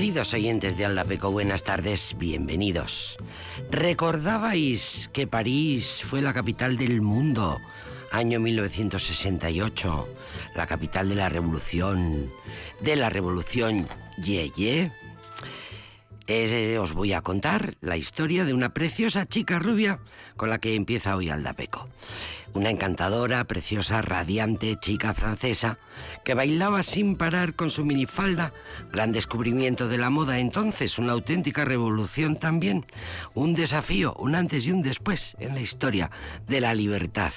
Queridos oyentes de Aldapeco, buenas tardes, bienvenidos. ¿Recordabais que París fue la capital del mundo? Año 1968, la capital de la revolución, de la revolución Yeye. Eh, os voy a contar la historia de una preciosa chica rubia con la que empieza hoy Aldapeco. Una encantadora, preciosa, radiante chica francesa que bailaba sin parar con su minifalda. Gran descubrimiento de la moda entonces, una auténtica revolución también. Un desafío, un antes y un después en la historia de la libertad.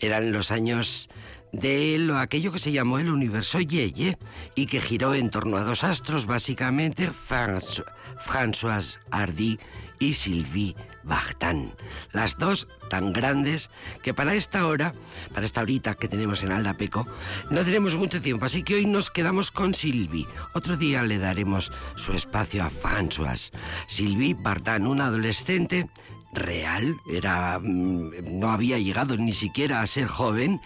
Eran los años de lo, aquello que se llamó el universo Yeye y que giró en torno a dos astros, básicamente François Hardy y Sylvie Vartan. Las dos tan grandes que para esta hora, para esta horita que tenemos en Aldapeco, no tenemos mucho tiempo, así que hoy nos quedamos con Sylvie. Otro día le daremos su espacio a François. Sylvie Vartan, una adolescente real, era mm, no había llegado ni siquiera a ser joven,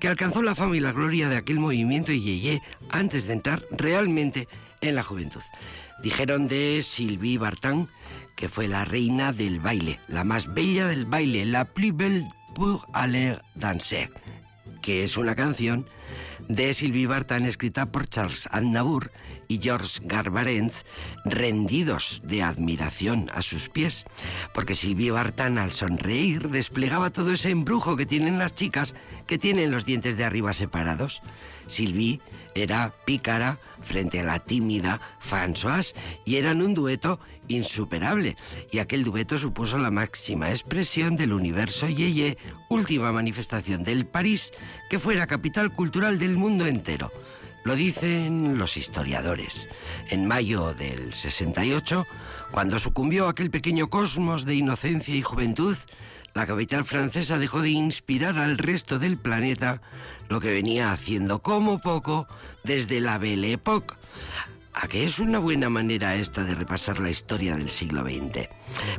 que alcanzó la fama y la gloria de aquel movimiento Yeye antes de entrar realmente en la juventud. Dijeron de Sylvie Vartan que fue la reina del baile, la más bella del baile, la plus belle pour aller danser, que es una canción de Sylvie Vartan escrita por Charles Aznavour y George Garbarentz, rendidos de admiración a sus pies, porque Sylvie Vartan al sonreír desplegaba todo ese embrujo que tienen las chicas que tienen los dientes de arriba separados. Sylvie era pícara frente a la tímida Françoise y eran un dueto insuperable. Y aquel dueto supuso la máxima expresión del universo Yeye, última manifestación del París, que fuera capital cultural del mundo entero. Lo dicen los historiadores. En mayo del 68, cuando sucumbió aquel pequeño cosmos de inocencia y juventud, la capital francesa dejó de inspirar al resto del planeta lo que venía haciendo como poco desde la Belle Époque. ¿A qué es una buena manera esta de repasar la historia del siglo XX?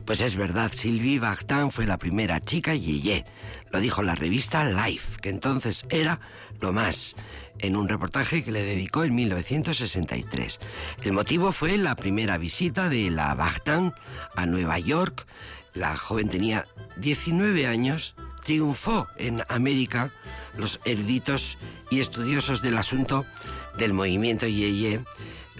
Pues es verdad, Sylvie Vartan fue la primera chica yeye. Lo dijo la revista Life, que entonces era lo más, en un reportaje que le dedicó en 1963. El motivo fue la primera visita de la Vartan a Nueva York. La joven tenía 19 años, triunfó en América. Los eruditos y estudiosos del asunto del movimiento Yeye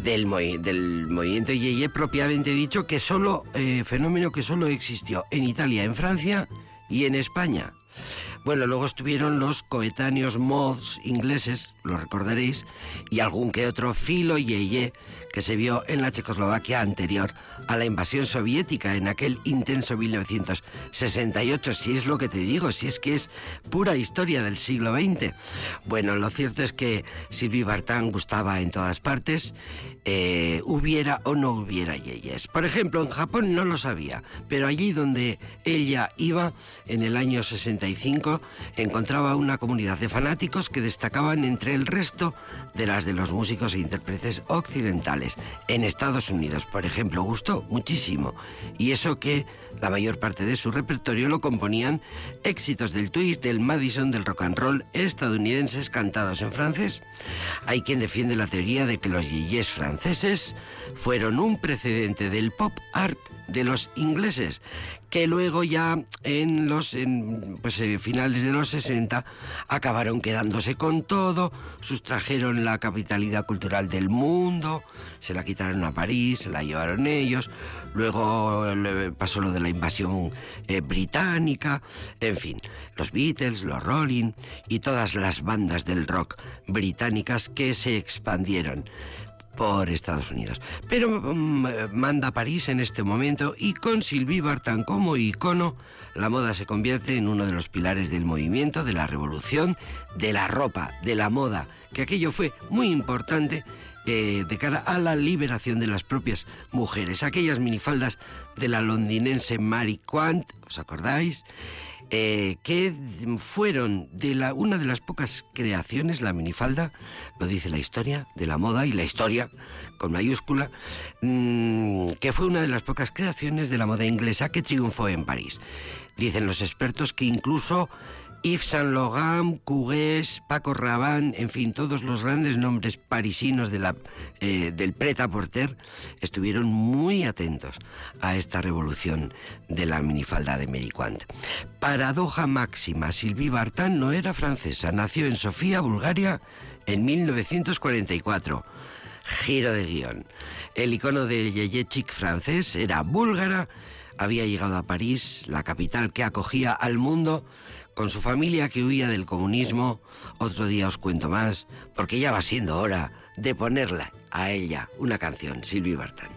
del, del movimiento Yeye propiamente dicho, que solo, eh, fenómeno que solo existió en Italia, en Francia y en España. Bueno, luego estuvieron los coetáneos mods ingleses, lo recordaréis, y algún que otro filo yeye que se vio en la Checoslovaquia anterior a la invasión soviética en aquel intenso 1968, si es lo que te digo, si es que es pura historia del siglo XX. Bueno, lo cierto es que Sylvie Vartan gustaba en todas partes, eh, hubiera o no hubiera yeyes. Por ejemplo, en Japón no lo sabía, pero allí donde ella iba, en el año 65, encontraba una comunidad de fanáticos que destacaban entre el resto de las de los músicos e intérpretes occidentales. En Estados Unidos, por ejemplo, gustó muchísimo. Y eso que la mayor parte de su repertorio lo componían éxitos del twist, del Madison, del rock and roll estadounidenses cantados en francés. Hay quien defiende la teoría de que los yeyes franceses fueron un precedente del pop art de los ingleses, que luego ya en los pues, eh, finales de los 60 acabaron quedándose con todo, sustrajeron la capitalidad cultural del mundo, se la quitaron a París, se la llevaron ellos, luego pasó lo de la invasión eh, británica, en fin, los Beatles, los Rolling y todas las bandas del rock británicas que se expandieron por Estados Unidos. Pero mm, manda París en este momento y con Sylvie Vartan como icono, la moda se convierte en uno de los pilares del movimiento, de la revolución, de la ropa, de la moda, que aquello fue muy importante eh, de cara a la liberación de las propias mujeres. Aquellas minifaldas de la londinense Mary Quant, ¿os acordáis? Eh, que fueron de la, una de las pocas creaciones, la minifalda, lo dice la historia de la moda y la historia con mayúscula, mm, que fue una de las pocas creaciones de la moda inglesa que triunfó en París. Dicen los expertos que incluso Yves Saint Laurent, Cugués, Paco Rabanne, en fin, todos los grandes nombres parisinos de eh, del pret-à-porter estuvieron muy atentos a esta revolución de la minifalda de Meriquant. Paradoja máxima, Sylvie Vartan no era francesa, nació en Sofía, Bulgaria, en 1944 giro de guion. El icono del yeye chic francés era búlgara, había llegado a París, la capital que acogía al mundo, con su familia que huía del comunismo. Otro día os cuento más, porque ya va siendo hora de ponerla a ella una canción, Sylvie Vartan.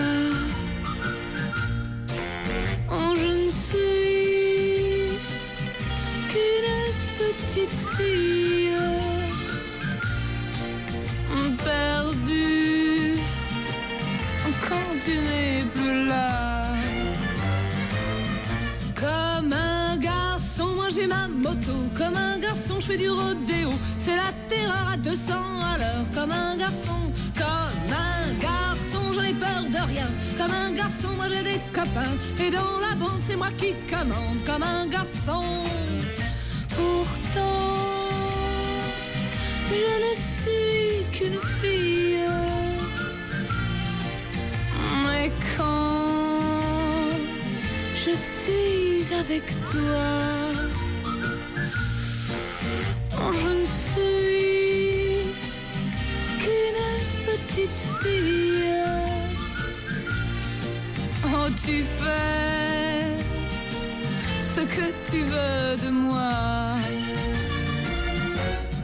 Comme un garçon, je fais du rodéo. C'est la terreur à 200 à l'heure. Comme un garçon, comme un garçon, j'en ai peur de rien. Comme un garçon, moi j'ai des copains. Et dans la bande, c'est moi qui commande. Comme un garçon. Pourtant, je ne suis qu'une fille. Mais quand je suis avec toi, je ne suis qu'une petite fille. Oh, tu fais ce que tu veux de moi.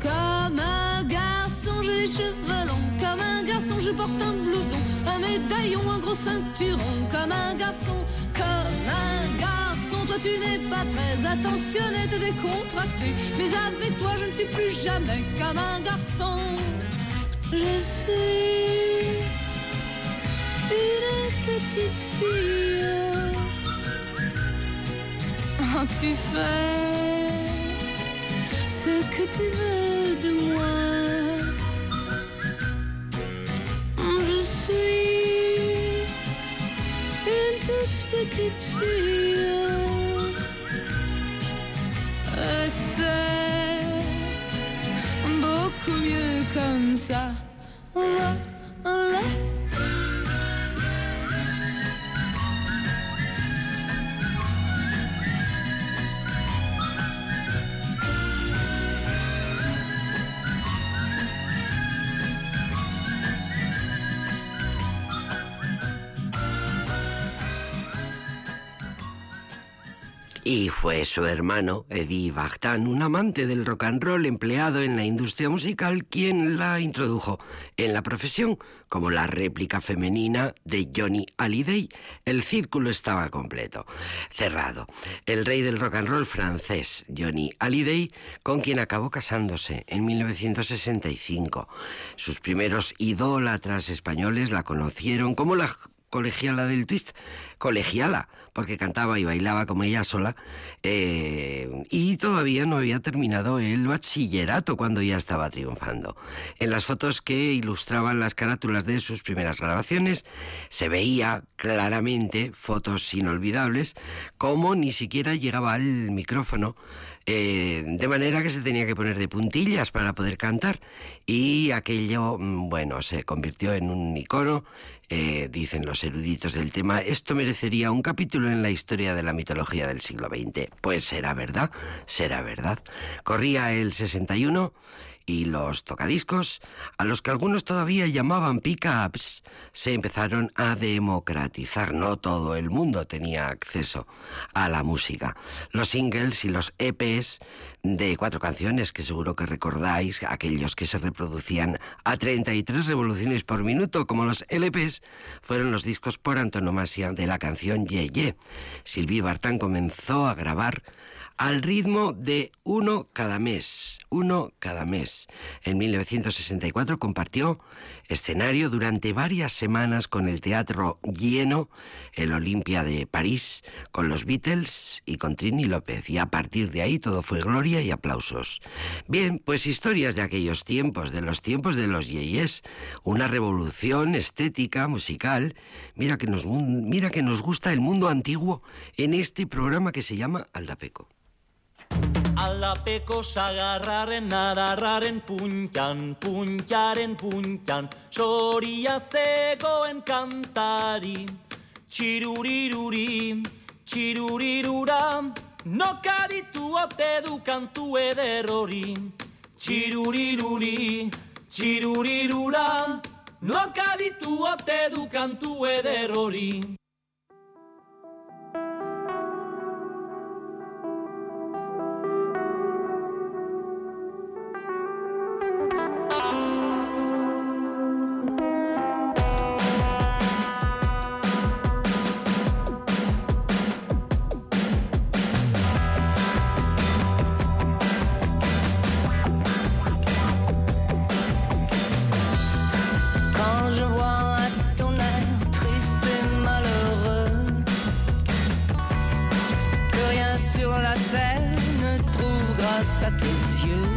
Comme un garçon, j'ai les cheveux longs. Comme un garçon, je porte un blouson un médaillon, un gros ceinturon, comme un garçon, comme un garçon. Toi tu n'es pas très attentionné, t'es décontracté, mais avec toi je ne suis plus jamais comme un garçon. Je suis une petite fille. Oh, tu fais ce que tu veux de moi. petite fille. bize Bok mi yıkansa Ulan. Fue su hermano, Eddie Vartan, un amante del rock and roll empleado en la industria musical, quien la introdujo en la profesión como la réplica femenina de Johnny Hallyday. El círculo estaba completo, cerrado. El rey del rock and roll francés, Johnny Hallyday, con quien acabó casándose en 1965. Sus primeros idólatras españoles la conocieron como la colegiala del twist, colegiala, porque cantaba y bailaba como ella sola, eh, y todavía no había terminado el bachillerato cuando ya estaba triunfando. En las fotos que ilustraban las carátulas de sus primeras grabaciones se veía claramente, fotos inolvidables, como ni siquiera llegaba al micrófono eh, de manera que se tenía que poner de puntillas para poder cantar y aquello, mm, bueno, se convirtió en un icono, eh, dicen los eruditos del tema, esto merecería un capítulo en la historia de la mitología del siglo XX. Pues será verdad, será verdad. Corría el 61 y los tocadiscos, a los que algunos todavía llamaban pickups, se empezaron a democratizar. No todo el mundo tenía acceso a la música. Los singles y los EPs de cuatro canciones que seguro que recordáis, aquellos que se reproducían a 33 revoluciones por minuto, como los LPs, fueron los discos por antonomasia de la canción Ye Ye. Sylvie Bartan comenzó a grabar al ritmo de uno cada mes, uno cada mes. En 1964 compartió escenario durante varias semanas con el teatro lleno, el Olimpia de París, con los Beatles y con Trini López. Y a partir de ahí todo fue gloria y aplausos. Bien, pues historias de aquellos tiempos, de los tiempos de los yeyes, una revolución estética, musical. Mira que nos, mira que nos gusta el mundo antiguo en este programa que se llama Aldapeco. Alapeko sagarraren adarraren puntan, puntaren puntan, soria zegoen kantari. Txiruriruri, txirurirura, nokaditu ote du kantu ederrori. Txiruriruri, txirurirura, nokaditu ote du kantu ederrori. à tes yeux.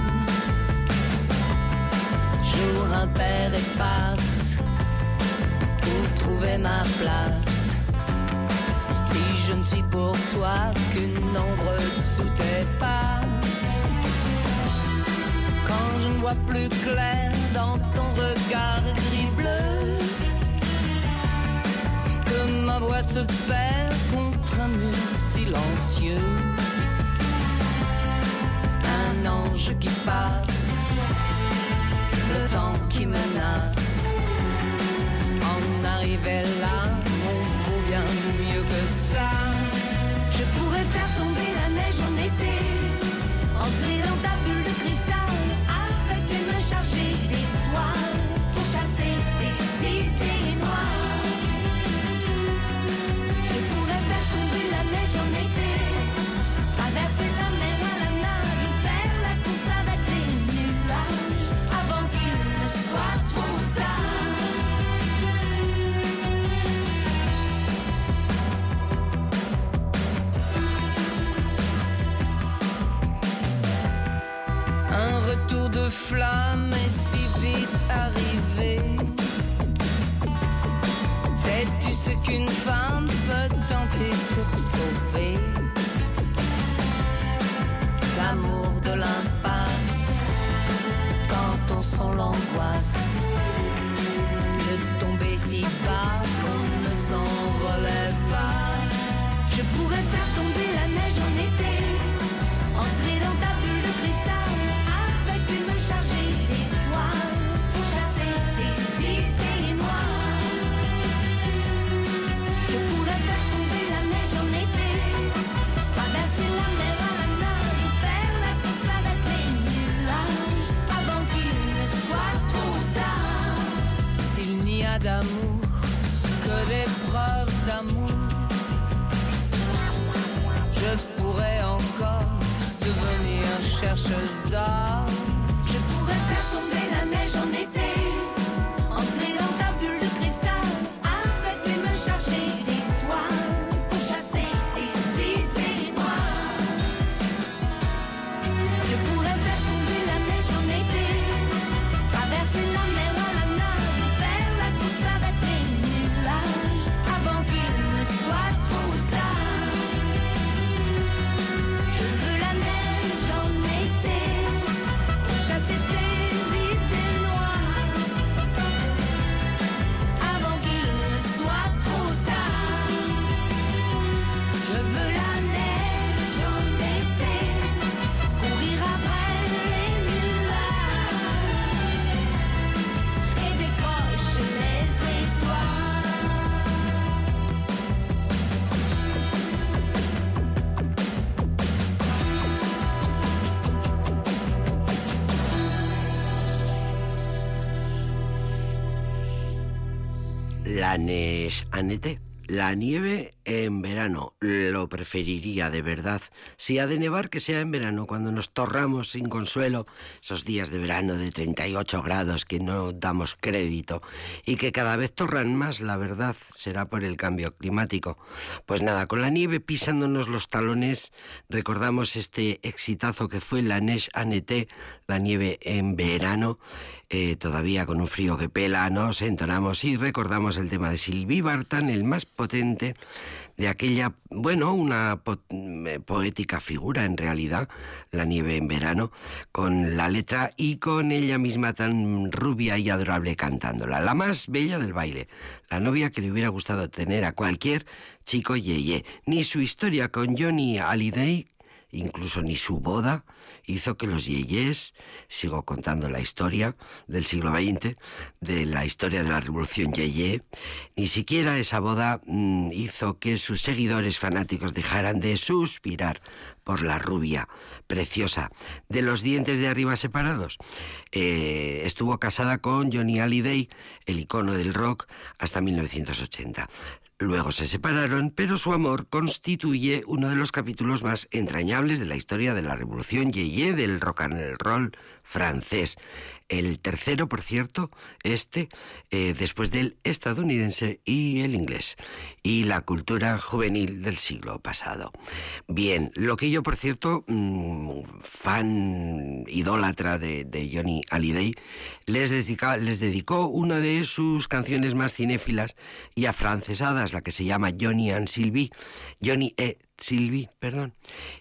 Jour impair et passe, pour trouver ma place. Si je ne suis pour toi qu'une ombre sous tes pas. Quand je ne vois plus clair dans ton regard gris-bleu, que ma voix se perd contre un mur silencieux qui passe, le temps qui menace. En arrivait là, on vaut bien mieux que ça. Je pourrais faire tomber la neige en été, entrer dans ta bulle de cristal avec les mains chargées. arriver. Sais-tu ce qu'une femme peut tenter pour sauver l'amour de l'impasse quand on sent l'angoisse de tomber si bas qu'on ne s'en relève pas? Je pourrais faire tomber la neige en chercheuse d'or. En été. La nieve en verano, lo preferiría de verdad. Si ha de nevar, que sea en verano, cuando nos torramos sin consuelo, esos días de verano de 38 grados que no damos crédito y que cada vez torran más, la verdad, será por el cambio climático. Pues nada, con la nieve pisándonos los talones, recordamos este exitazo que fue la Neige en la nieve en verano, eh, todavía con un frío que pela, nos entonamos y recordamos el tema de Sylvie Bartan, el más potente de aquella, bueno, una eh, poética figura en realidad, la nieve en verano, con la letra y con ella misma tan rubia y adorable cantándola, la más bella del baile, la novia que le hubiera gustado tener a cualquier chico yeye, ni su historia con Johnny Hallyday, incluso ni su boda, hizo que los yeyes, sigo contando la historia del siglo XX, de la historia de la revolución yeye, ni siquiera esa boda mm, hizo que sus seguidores fanáticos dejaran de suspirar por la rubia preciosa de los dientes de arriba separados. Eh, estuvo casada con Johnny Hallyday, el icono del rock, hasta 1980. Luego se separaron, pero su amor constituye uno de los capítulos más entrañables de la historia de la revolución yeye del rock and roll francés. El tercero, por cierto, este, eh, después del estadounidense y el inglés, y la cultura juvenil del siglo pasado. Bien, lo que yo, por cierto, mm, fan idólatra de, Johnny Hallyday, les, les dedicó una de sus canciones más cinéfilas y afrancesadas, la que se llama Johnny and Sylvie, Johnny E. Sylvie, perdón.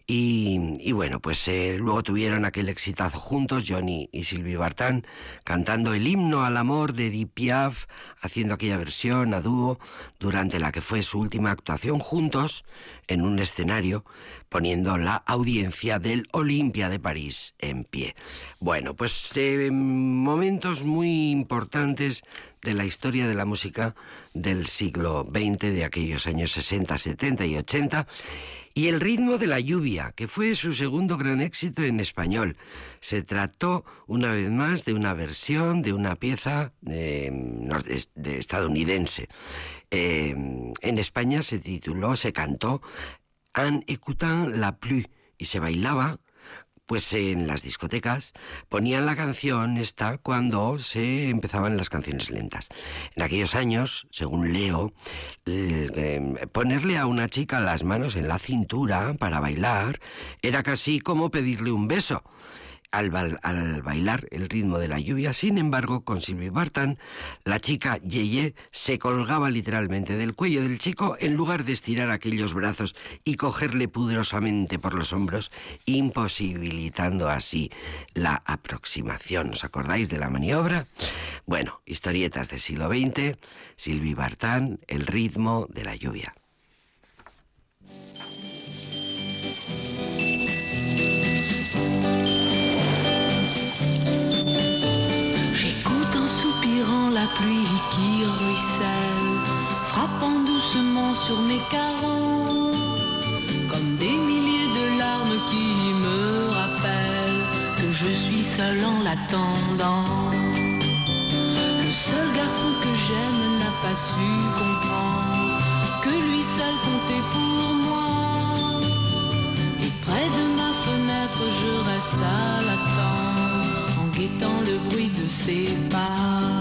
Y, bueno, pues eh, luego tuvieron aquel exitazo juntos, Johnny y Sylvie Bartan, cantando el himno al amor de Edith Piaf, haciendo aquella versión a dúo durante la que fue su última actuación juntos en un escenario, poniendo la audiencia del Olimpia de París en pie. Bueno, pues eh, momentos muy importantes de la historia de la música del siglo XX, de aquellos años 60, 70 y 80, y El ritmo de la lluvia, que fue su segundo gran éxito en español. Se trató, una vez más, de una versión de una pieza de, estadounidense. Eh, en España se tituló, se cantó En écoutant la pluie y se bailaba pues en las discotecas ponían la canción esta cuando se empezaban las canciones lentas. En aquellos años, según leo, em, ponerle a una chica las manos en la cintura para bailar era casi como pedirle un beso al, bailar el ritmo de la lluvia. Sin embargo, con Sylvie Bartan, la chica Yeye se colgaba literalmente del cuello del chico en lugar de estirar aquellos brazos y cogerle pudorosamente por los hombros, imposibilitando así la aproximación. ¿Os acordáis de la maniobra? Bueno, historietas del siglo XX, Sylvie Bartan, el ritmo de la lluvia. Pluie qui ruisselle, frappant doucement sur mes carreaux, comme des milliers de larmes qui me rappellent que je suis seul en l'attendant. Le seul garçon que j'aime n'a pas su comprendre que lui seul comptait pour moi. Et près de ma fenêtre, je reste à l'attendre en guettant le bruit de ses pas.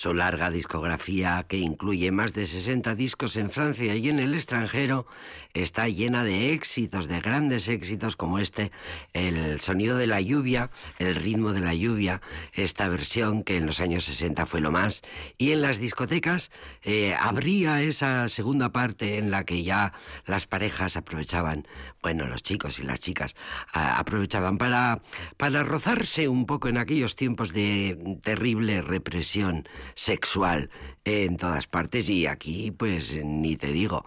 Su larga discografía, que incluye más de 60 discos en Francia y en el extranjero, está llena de éxitos, de grandes éxitos como este, El sonido de la lluvia, El ritmo de la lluvia, esta versión que en los años 60 fue lo más, y en las discotecas eh, habría esa segunda parte en la que ya las parejas aprovechaban, bueno, los chicos y las chicas aprovechaban para, para rozarse un poco en aquellos tiempos de terrible represión sexual en todas partes y aquí pues ni te digo,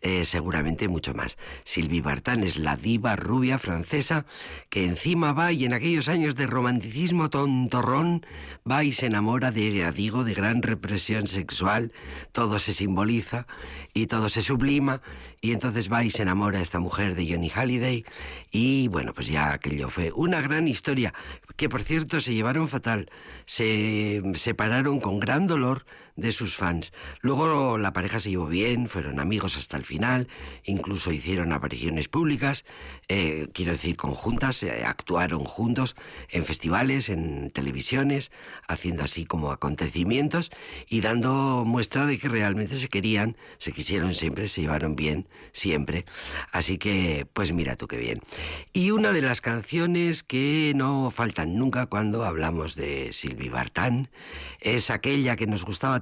eh, seguramente mucho más. Sylvie Vartan es la diva rubia francesa que encima va y en aquellos años de romanticismo tontorrón va y se enamora de, ya digo, de gran represión sexual, todo se simboliza y todo se sublima y entonces va y se enamora esta mujer de Johnny Halliday y bueno, pues ya aquello fue una gran historia que por cierto se llevaron fatal, se separaron con gran dolor de sus fans. Luego la pareja se llevó bien, fueron amigos hasta el final, incluso hicieron apariciones públicas, eh, quiero decir conjuntas, eh, actuaron juntos en festivales, en televisiones, haciendo así como acontecimientos y dando muestra de que realmente se querían, se quisieron siempre, se llevaron bien siempre. Así que, pues mira tú qué bien. Y una de las canciones que no faltan nunca cuando hablamos de Silvi Bartán es aquella que nos gustaba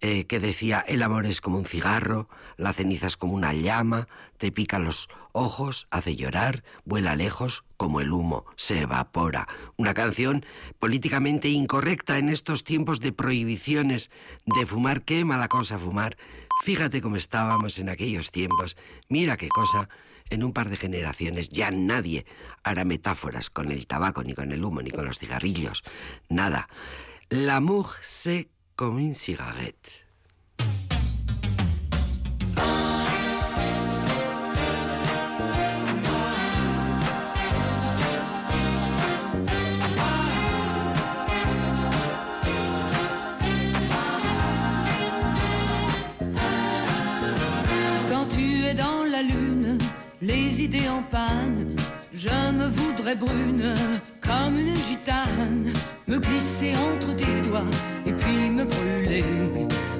eh, que decía, el amor es como un cigarro, la ceniza es como una llama, te pica los ojos, hace llorar, vuela lejos, como el humo, se evapora. Una canción políticamente incorrecta en estos tiempos de prohibiciones de fumar, qué mala cosa fumar. Fíjate cómo estábamos en aquellos tiempos, mira qué cosa. En un par de generaciones ya nadie hará metáforas con el tabaco, ni con el humo, ni con los cigarrillos. Nada. L'amour, c'est comme une cigarette. Quand tu es dans la lune, les idées en panne, je me voudrais brune comme une gitane, me glisser entre tes doigts et puis me brûler,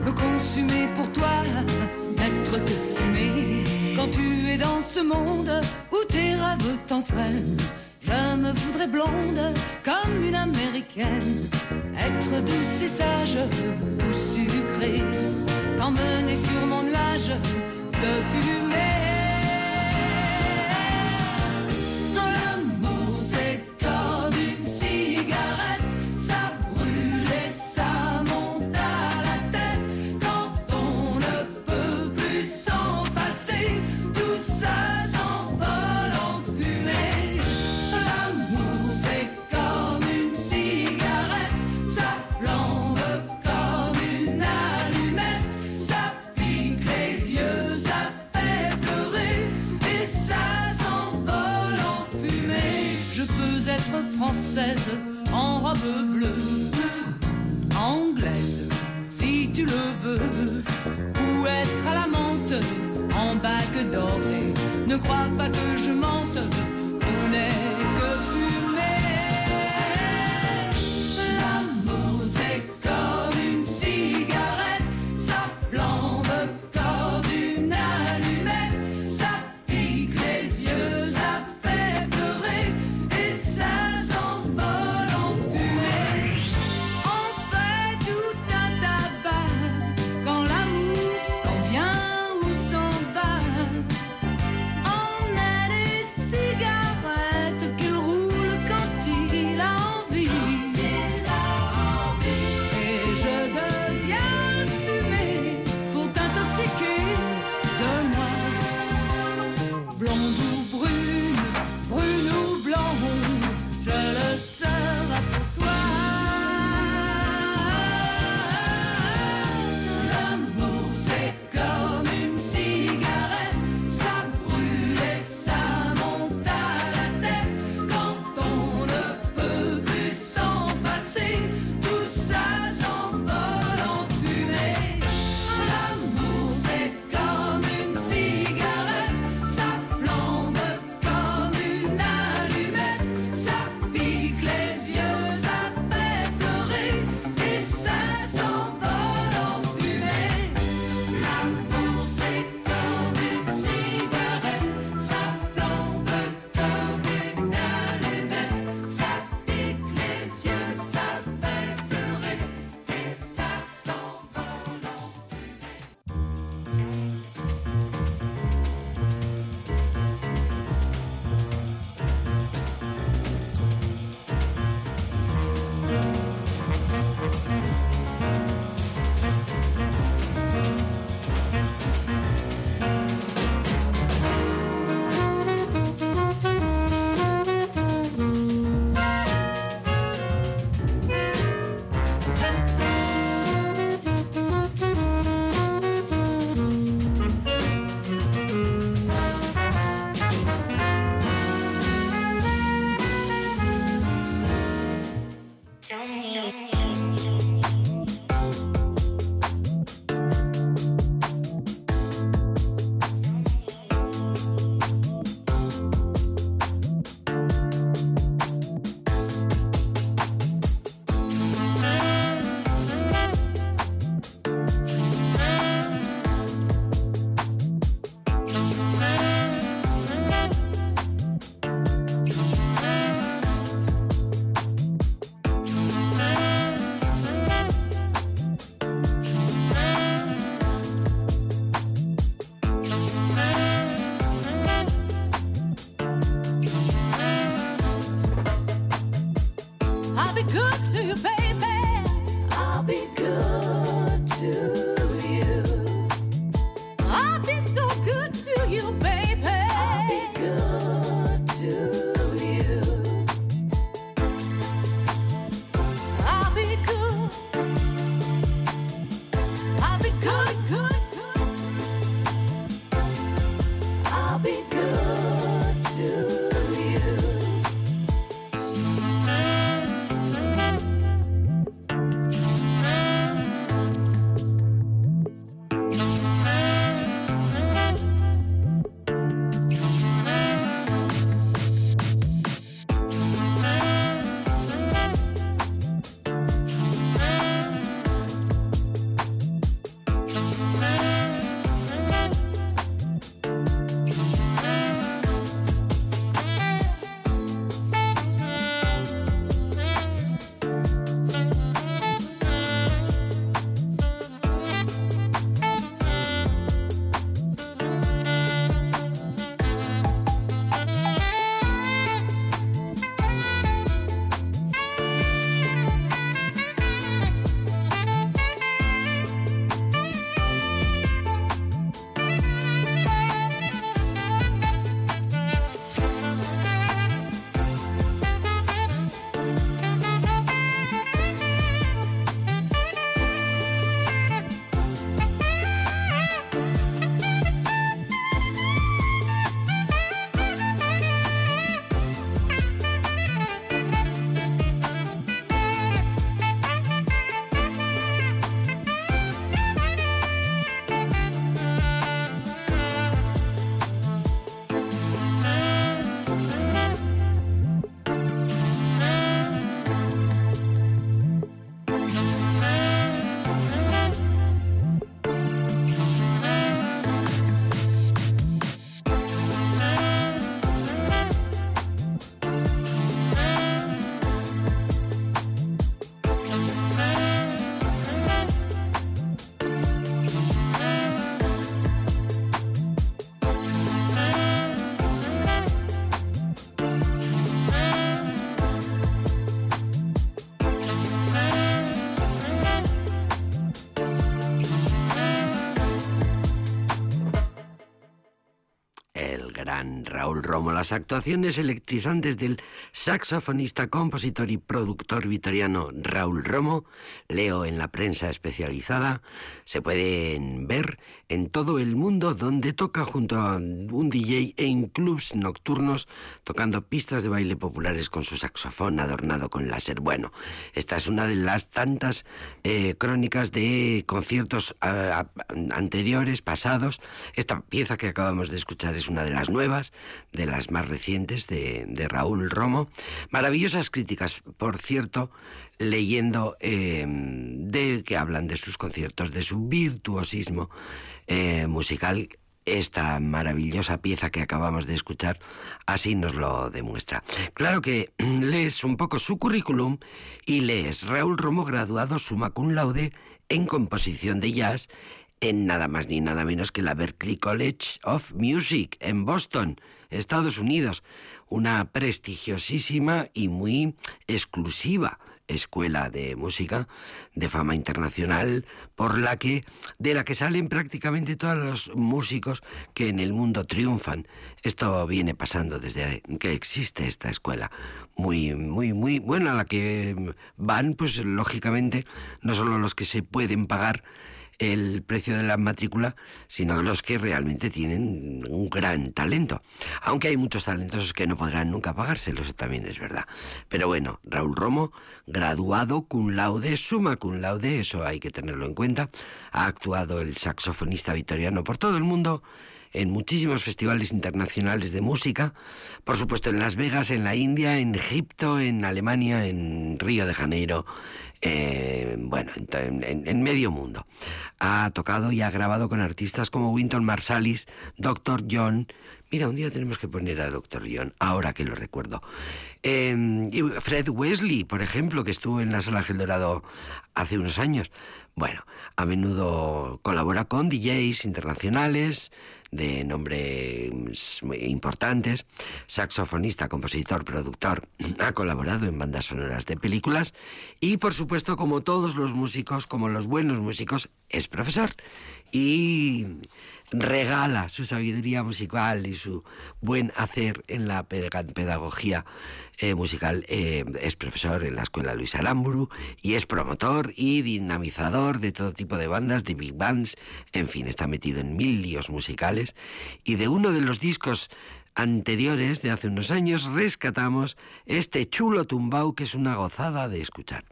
me consumer pour toi, n'être que fumée. Quand tu es dans ce monde où tes rêves t'entraînent, je me voudrais blonde comme une américaine, être douce et sage ou sucrée, t'emmener sur mon nuage de fumée. Française en robe bleue, anglaise si tu le veux, ou être à la menthe en bague dorée. Ne crois pas que je mente, Romo. Las actuaciones electrizantes del saxofonista, compositor y productor vitoriano Raúl Romo, leo en la prensa especializada, se pueden ver en todo el mundo donde toca junto a un DJ en clubs nocturnos tocando pistas de baile populares con su saxofón adornado con láser. Bueno, esta es una de las tantas eh, crónicas de conciertos anteriores, pasados. Esta pieza que acabamos de escuchar es una de las nuevas, de las más recientes de, Raúl Romo. Maravillosas críticas, por cierto, leyendo eh, de que hablan de sus conciertos, de su virtuosismo eh, musical. Esta maravillosa pieza que acabamos de escuchar así nos lo demuestra. Claro que lees un poco su currículum y lees Raúl Romo graduado summa cum laude en composición de jazz en nada más ni nada menos que la Berklee College of Music en Boston, Estados Unidos, una prestigiosísima y muy exclusiva escuela de música de fama internacional por la que de la que salen prácticamente todos los músicos que en el mundo triunfan. Esto viene pasando desde que existe esta escuela muy muy muy buena a la que van pues lógicamente no solo los que se pueden pagar el precio de la matrícula, sino los que realmente tienen un gran talento. Aunque hay muchos talentos que no podrán nunca pagárselo, eso también es verdad. Pero bueno, Raúl Romo, graduado cum laude, suma cum laude, eso hay que tenerlo en cuenta. Ha actuado el saxofonista victoriano por todo el mundo en muchísimos festivales internacionales de música, por supuesto en Las Vegas, en la India, en Egipto, en Alemania, en Río de Janeiro, eh, bueno, en, medio mundo. Ha tocado y ha grabado con artistas como Winton Marsalis, Dr. John. Mira, un día tenemos que poner a Dr. John, ahora que lo recuerdo. Em, Fred Wesley, por ejemplo, que estuvo en la Sala Gel Dorado hace unos años. Bueno, a menudo colabora con DJs internacionales, de nombres importantes, saxofonista, compositor, productor, ha colaborado en bandas sonoras de películas y por supuesto como todos los músicos, como los buenos músicos, es profesor. Y regala su sabiduría musical y su buen hacer en la pedagogía eh, musical. Eh, es profesor en la Escuela Luis Aramburu y es promotor y dinamizador de todo tipo de bandas, de big bands, en fin, está metido en mil líos musicales y de uno de los discos anteriores de hace unos años rescatamos este chulo tumbao que es una gozada de escuchar.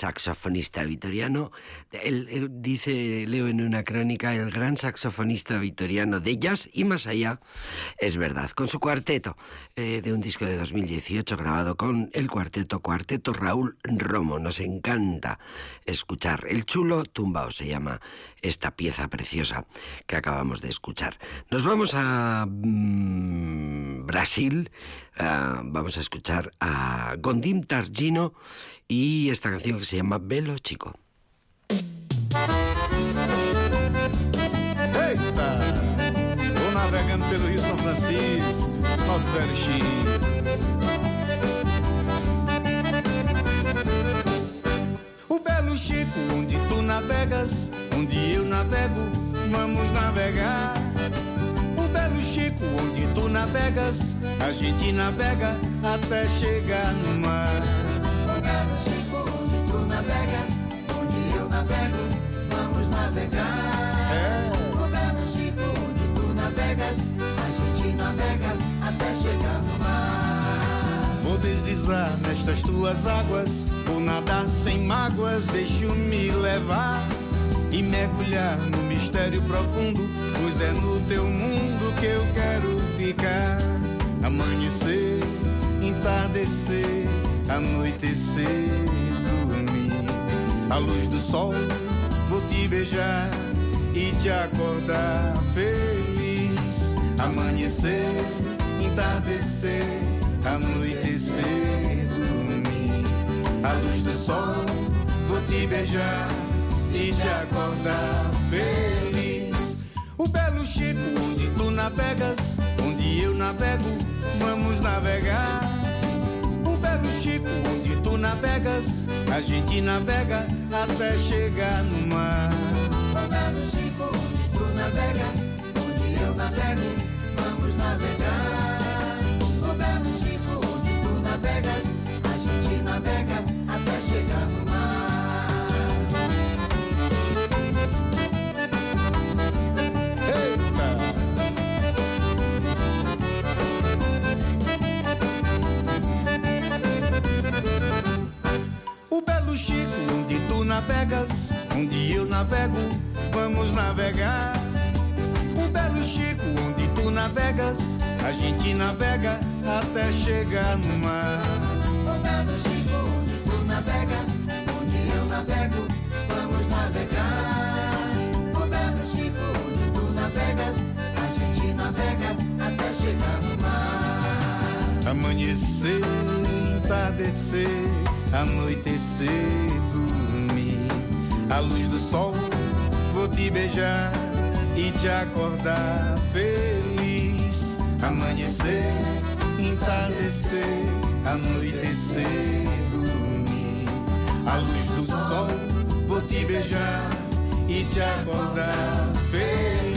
Saxofonista vitoriano. Él, dice, leo en una crónica, el gran saxofonista vitoriano de jazz y más allá, es verdad, con su cuarteto eh, de un disco de 2018 grabado con el cuarteto, cuarteto Raúl Romo. Nos encanta escuchar. El chulo tumbao se llama esta pieza preciosa que acabamos de escuchar. Nos vamos a mm, Brasil vamos a escuchar a Gondim Targino y esta canción que se llama Belo Chico. Navegando pelo Rio São Francisco, nosso velho Chico. O belo Chico, onde tu navegas, onde eu navego, vamos navegar belo Chico, onde tu navegas, a gente navega até chegar no mar. O belo Chico, onde tu navegas, onde eu navego, vamos navegar. No mar. Vou deslizar nestas tuas águas, vou nadar sem mágoas, deixo-me levar e mergulhar no mistério profundo, pois é no teu mundo que eu quero ficar. Amanhecer, entardecer, anoitecer, dormir. A luz do sol, vou te beijar e te acordar feliz. Amanhecer, entardecer, anoitecer, dormir. A luz do sol, vou te beijar e te acordar feliz. O belo Chico, onde tu navegas, onde eu navego, vamos navegar. O belo Chico, onde tu navegas, a gente navega até chegar no mar. O belo Chico, onde tu navegas, onde eu navego, vamos navegar. Chegar no navegas, onde eu navego, vamos navegar. O belo Chico, onde tu navegas, a gente navega até chegar no mar. Amanhecer, entardecer anoitecer, dormir. A luz do sol, vou te beijar e te acordar feliz. Amanhecer, entardecer, anoitecer, dormir. A luz do sol, vou te beijar e te acordar feliz.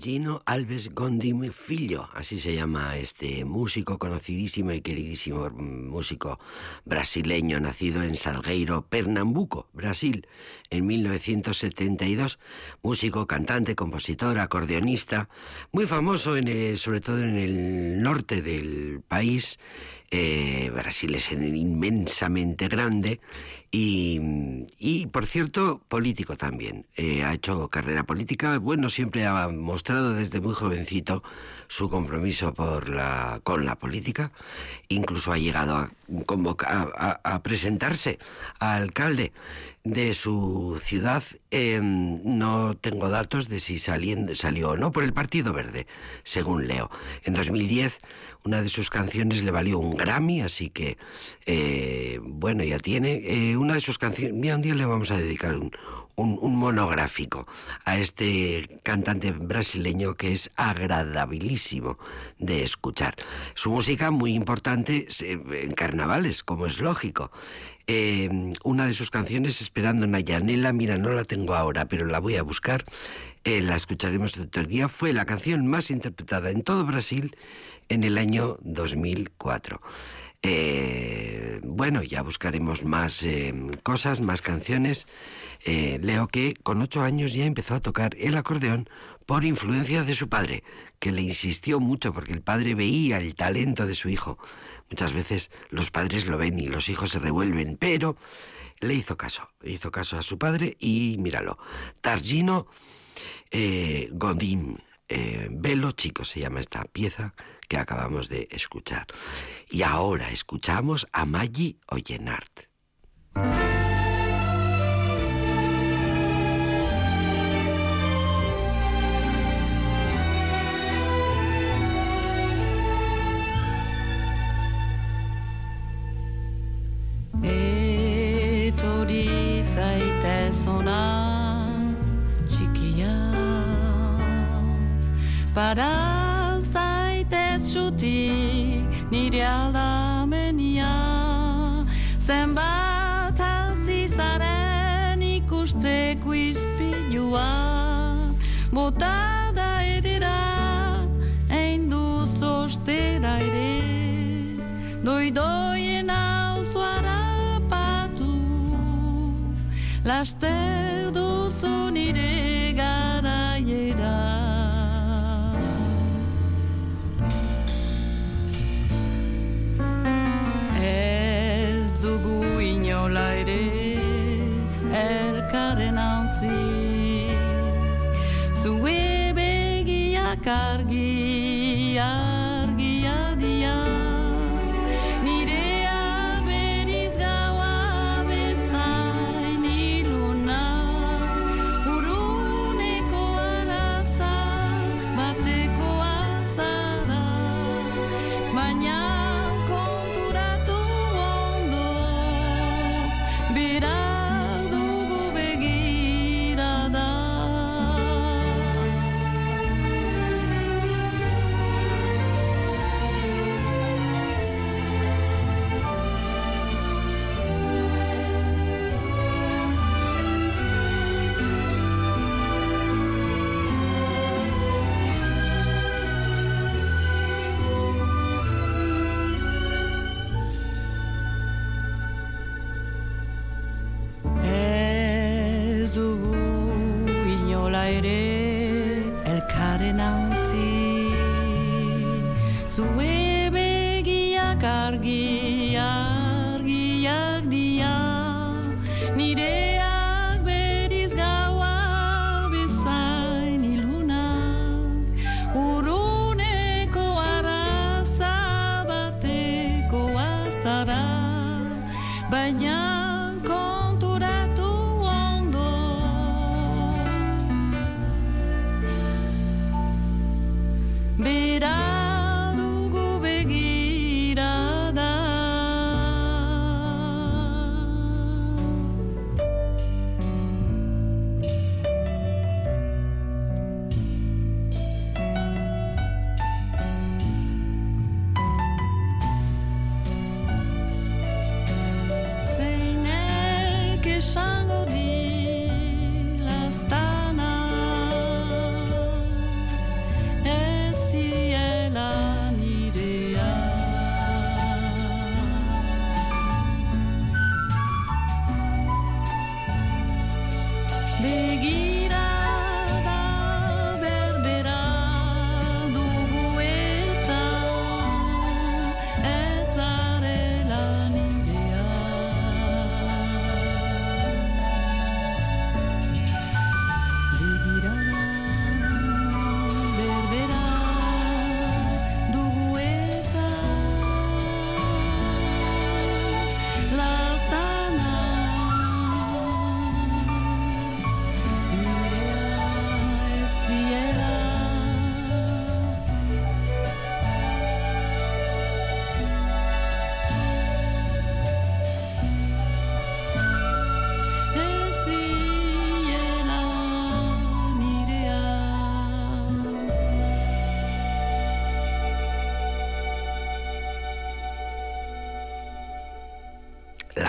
Gino Alves Gondim Filho, así se llama este músico conocidísimo y queridísimo músico brasileño, nacido en Salgueiro, Pernambuco, Brasil, en 1972, músico, cantante, compositor, acordeonista, muy famoso en sobre todo en el norte del país, eh, Brasil es inmensamente grande y, por cierto, político también. Eh, ha hecho carrera política. Bueno, siempre ha mostrado desde muy jovencito su compromiso con la política. Incluso ha llegado a, a, a presentarse a alcalde de su ciudad. Em, no tengo datos de si salió o no por el Partido Verde, según leo. En 2010 una de sus canciones le valió un Grammy, así que, eh, bueno, ya tiene. Eh, una de sus canciones, mira, un día le vamos a dedicar un, un, monográfico a este cantante brasileño que es agradabilísimo de escuchar. Su música muy importante en carnavales, como es lógico. Eh, una de sus canciones, Esperando una llanela, mira, no la tengo ahora, pero la voy a buscar, la escucharemos otro día, fue la canción más interpretada en todo Brasil en el año 2004. Eh, bueno, ya buscaremos más eh, cosas, más canciones. Eh, leo que con ocho años ya empezó a tocar el acordeón por influencia de su padre, que le insistió mucho porque el padre veía el talento de su hijo. Muchas veces los padres lo ven y los hijos se revuelven, pero le hizo caso, hizo caso a su padre y míralo. Targino eh, Godin, eh, Velo Chico se llama esta pieza que acabamos de escuchar. Y ahora escuchamos a Maggie Oyenart. Para zaitez xutik nire aldamenia Zenbat azizaren ikusteko izpilua Botada edera Ein duz ostera ere. Doidoien hauzu harapatu Laster duzu nire garaiera begiak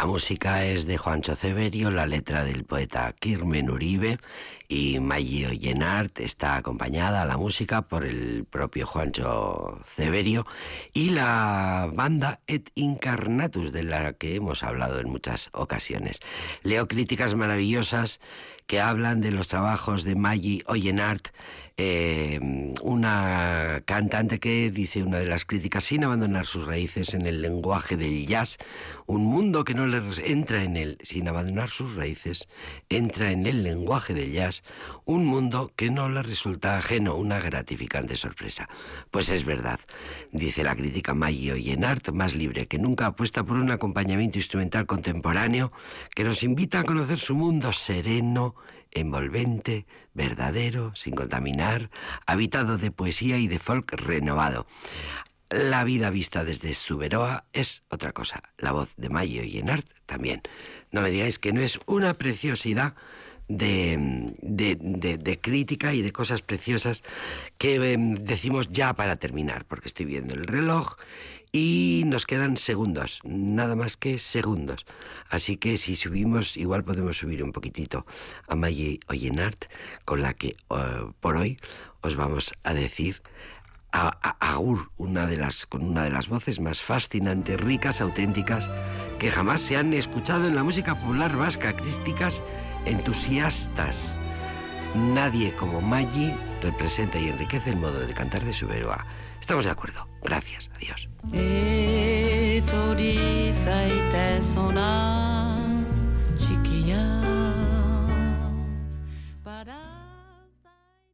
música es de Juancho Severio, la letra del poeta Kirmen Uribe y Maggi Ollenart está acompañada a la música por el propio Juancho Severio y la banda Et Incarnatus de la que hemos hablado en muchas ocasiones. Leo críticas maravillosas que hablan de los trabajos de Maggi Ollenart eh, una cantante que dice una de las críticas sin abandonar sus raíces en el lenguaje del jazz, un mundo que no le entra en él sin abandonar sus raíces, entra en el lenguaje del jazz, un mundo que no le resulta ajeno, una gratificante sorpresa. Pues es verdad, dice la crítica Maggie Oyenart, más libre que nunca apuesta por un acompañamiento instrumental contemporáneo que nos invita a conocer su mundo sereno, envolvente, verdadero, sin contaminar, habitado de poesía y de folk renovado. La vida vista desde Suberoa es otra cosa. La voz de Mayo y Enart también. No me digáis que no es una preciosidad de, de, crítica y de cosas preciosas que em, decimos ya para terminar, porque estoy viendo el reloj y nos quedan segundos, nada más que segundos. Así que si subimos, igual podemos subir un poquitito a Maggie Oyenart, con la que eh, por hoy os vamos a decir a, Agur, una de las, con una de las voces más fascinantes, ricas, auténticas, que jamás se han escuchado en la música popular vasca, crísticas, entusiastas. Nadie como Maggie representa y enriquece el modo de cantar de su Suberoa. Estamos de acuerdo. Gracias. Adiós.